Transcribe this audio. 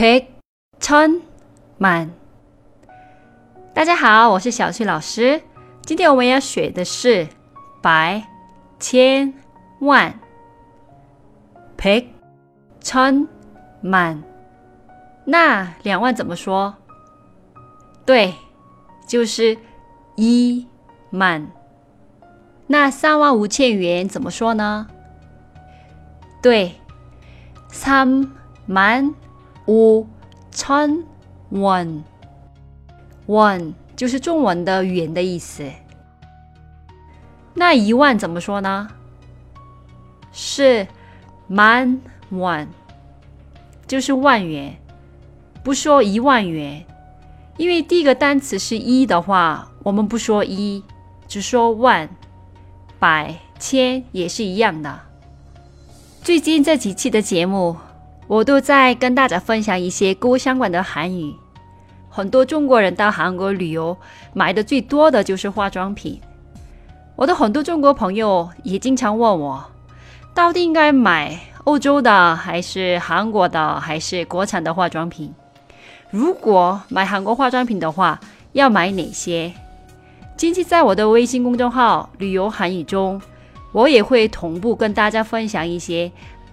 백천만大家好，我是小翠老师。今天我们要学的是百、千、万。백천만那两万怎么说？对，就是一万。那三万五千元怎么说呢？对，三万 五千元。万就是中文的元的意思。那一万怎么说呢？是 man one，，就是万元。不说一万元，因为第一个单词是一的话，我们不说一，只说万、百、千也是一样的。最近这几期的节目，我都在跟大家分享一些购物相关的韩语。很多中国人到韩国旅游，买的最多的就是化妆品。我的很多中国朋友也经常问我，到底应该买欧洲的，还是韩国的，还是国产的化妆品？如果买韩国化妆品的话，要买哪些？近期在我的微信公众号“旅游韩语”中，我也会同步跟大家分享一些